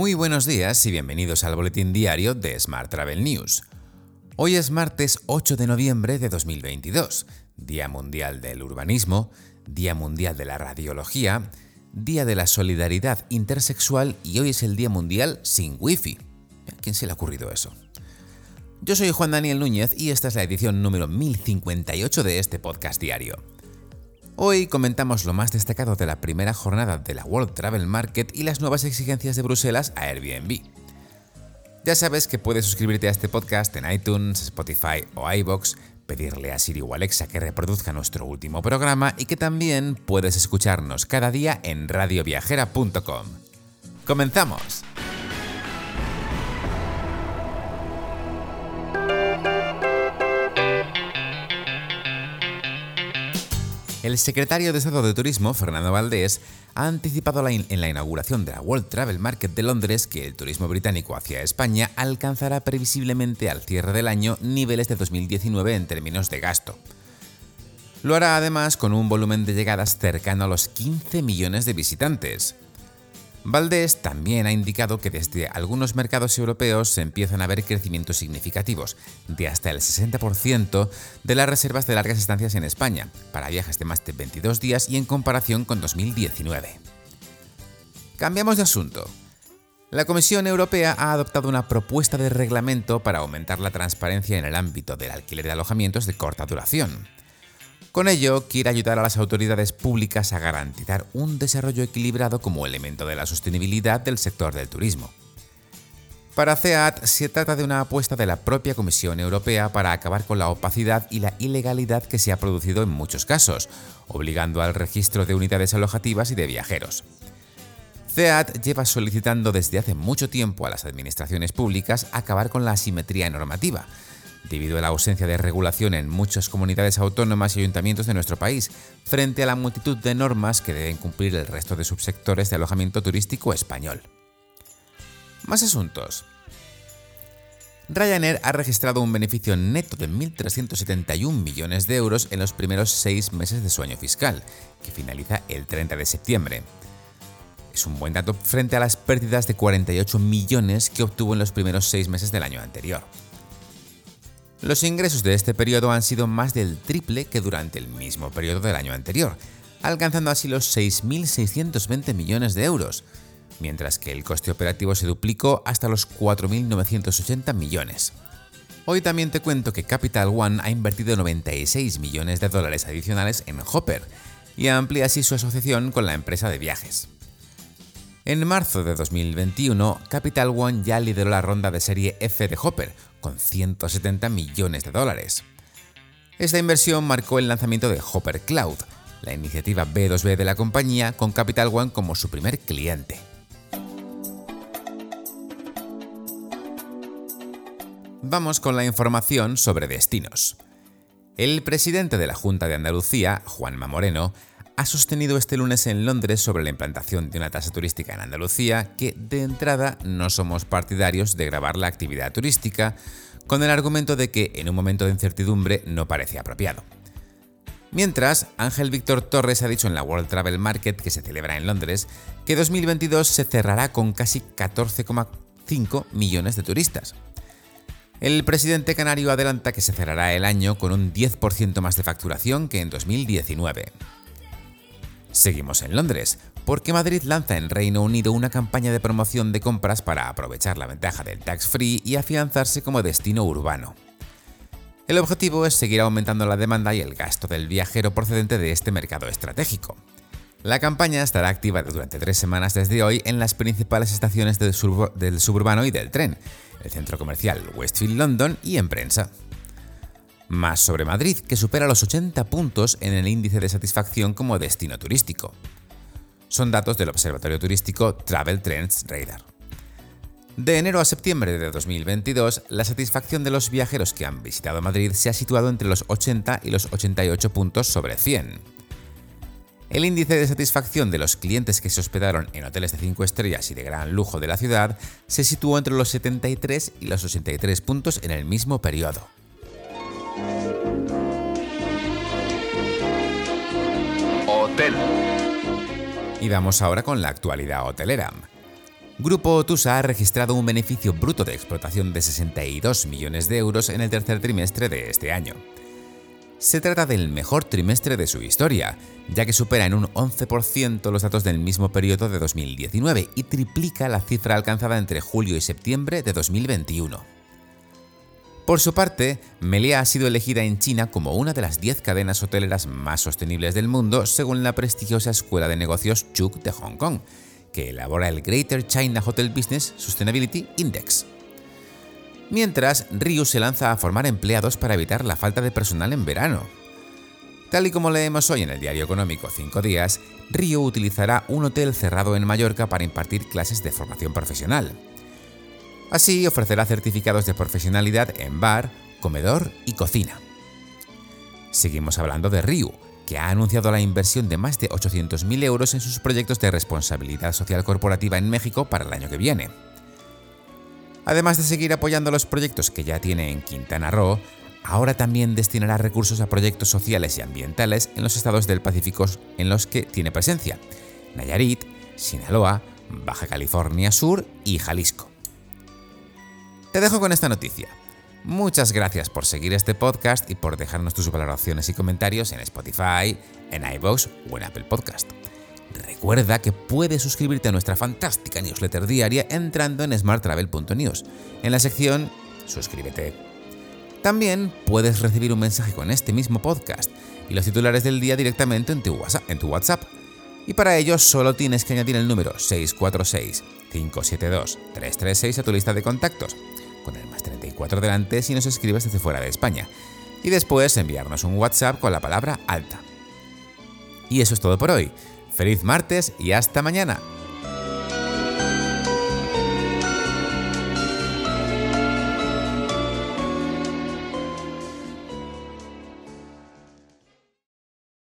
Muy buenos días y bienvenidos al boletín diario de Smart Travel News. Hoy es martes 8 de noviembre de 2022, Día Mundial del Urbanismo, Día Mundial de la Radiología, Día de la Solidaridad Intersexual y hoy es el Día Mundial sin Wi-Fi. ¿A quién se le ha ocurrido eso? Yo soy Juan Daniel Núñez y esta es la edición número 1058 de este podcast diario. Hoy comentamos lo más destacado de la primera jornada de la World Travel Market y las nuevas exigencias de Bruselas a Airbnb. Ya sabes que puedes suscribirte a este podcast en iTunes, Spotify o iBox, pedirle a Siri o Alexa que reproduzca nuestro último programa y que también puedes escucharnos cada día en radioviajera.com. ¡Comenzamos! El secretario de Estado de Turismo, Fernando Valdés, ha anticipado en la inauguración de la World Travel Market de Londres que el turismo británico hacia España alcanzará previsiblemente al cierre del año niveles de 2019 en términos de gasto. Lo hará además con un volumen de llegadas cercano a los 15 millones de visitantes. Valdés también ha indicado que desde algunos mercados europeos se empiezan a ver crecimientos significativos, de hasta el 60% de las reservas de largas estancias en España, para viajes de más de 22 días y en comparación con 2019. Cambiamos de asunto. La Comisión Europea ha adoptado una propuesta de reglamento para aumentar la transparencia en el ámbito del alquiler de alojamientos de corta duración. Con ello, quiere ayudar a las autoridades públicas a garantizar un desarrollo equilibrado como elemento de la sostenibilidad del sector del turismo. Para CEAT se trata de una apuesta de la propia Comisión Europea para acabar con la opacidad y la ilegalidad que se ha producido en muchos casos, obligando al registro de unidades alojativas y de viajeros. CEAT lleva solicitando desde hace mucho tiempo a las administraciones públicas acabar con la asimetría normativa, debido a la ausencia de regulación en muchas comunidades autónomas y ayuntamientos de nuestro país, frente a la multitud de normas que deben cumplir el resto de subsectores de alojamiento turístico español. Más asuntos. Ryanair ha registrado un beneficio neto de 1.371 millones de euros en los primeros seis meses de su año fiscal, que finaliza el 30 de septiembre. Es un buen dato frente a las pérdidas de 48 millones que obtuvo en los primeros seis meses del año anterior. Los ingresos de este periodo han sido más del triple que durante el mismo periodo del año anterior, alcanzando así los 6.620 millones de euros, mientras que el coste operativo se duplicó hasta los 4.980 millones. Hoy también te cuento que Capital One ha invertido 96 millones de dólares adicionales en Hopper y amplía así su asociación con la empresa de viajes. En marzo de 2021, Capital One ya lideró la ronda de serie F de Hopper, con 170 millones de dólares. Esta inversión marcó el lanzamiento de Hopper Cloud, la iniciativa B2B de la compañía con Capital One como su primer cliente. Vamos con la información sobre destinos. El presidente de la Junta de Andalucía, Juanma Moreno, ha sostenido este lunes en Londres sobre la implantación de una tasa turística en Andalucía que de entrada no somos partidarios de grabar la actividad turística con el argumento de que en un momento de incertidumbre no parece apropiado. Mientras, Ángel Víctor Torres ha dicho en la World Travel Market que se celebra en Londres que 2022 se cerrará con casi 14,5 millones de turistas. El presidente canario adelanta que se cerrará el año con un 10% más de facturación que en 2019. Seguimos en Londres, porque Madrid lanza en Reino Unido una campaña de promoción de compras para aprovechar la ventaja del tax free y afianzarse como destino urbano. El objetivo es seguir aumentando la demanda y el gasto del viajero procedente de este mercado estratégico. La campaña estará activa durante tres semanas desde hoy en las principales estaciones del, suburbano y del tren, el centro comercial Westfield London y en prensa más sobre Madrid, que supera los 80 puntos en el índice de satisfacción como destino turístico. Son datos del Observatorio Turístico Travel Trends Radar. De enero a septiembre de 2022, la satisfacción de los viajeros que han visitado Madrid se ha situado entre los 80 y los 88 puntos sobre 100. El índice de satisfacción de los clientes que se hospedaron en hoteles de 5 estrellas y de gran lujo de la ciudad se situó entre los 73 y los 83 puntos en el mismo periodo. Y vamos ahora con la actualidad hotelera. Grupo Otusa ha registrado un beneficio bruto de explotación de 62 millones de euros en el tercer trimestre de este año. Se trata del mejor trimestre de su historia, ya que supera en un 11% los datos del mismo periodo de 2019 y triplica la cifra alcanzada entre julio y septiembre de 2021. Por su parte, Melia ha sido elegida en China como una de las 10 cadenas hoteleras más sostenibles del mundo según la prestigiosa Escuela de Negocios Chuk de Hong Kong, que elabora el Greater China Hotel Business Sustainability Index. Mientras, Ryu se lanza a formar empleados para evitar la falta de personal en verano. Tal y como leemos hoy en el diario económico 5 días, Ryu utilizará un hotel cerrado en Mallorca para impartir clases de formación profesional. Así ofrecerá certificados de profesionalidad en bar, comedor y cocina. Seguimos hablando de Ryu, que ha anunciado la inversión de más de 800.000 euros en sus proyectos de responsabilidad social corporativa en México para el año que viene. Además de seguir apoyando los proyectos que ya tiene en Quintana Roo, ahora también destinará recursos a proyectos sociales y ambientales en los estados del Pacífico en los que tiene presencia, Nayarit, Sinaloa, Baja California Sur y Jalisco. Te dejo con esta noticia. Muchas gracias por seguir este podcast y por dejarnos tus valoraciones y comentarios en Spotify, en iVoox o en Apple Podcast. Recuerda que puedes suscribirte a nuestra fantástica newsletter diaria entrando en smarttravel.news, en la sección Suscríbete. También puedes recibir un mensaje con este mismo podcast y los titulares del día directamente en tu WhatsApp. En tu WhatsApp. Y para ello solo tienes que añadir el número 646-572-336 a tu lista de contactos con el más 34 delante si nos escribes desde fuera de España, y después enviarnos un WhatsApp con la palabra alta. Y eso es todo por hoy. Feliz martes y hasta mañana.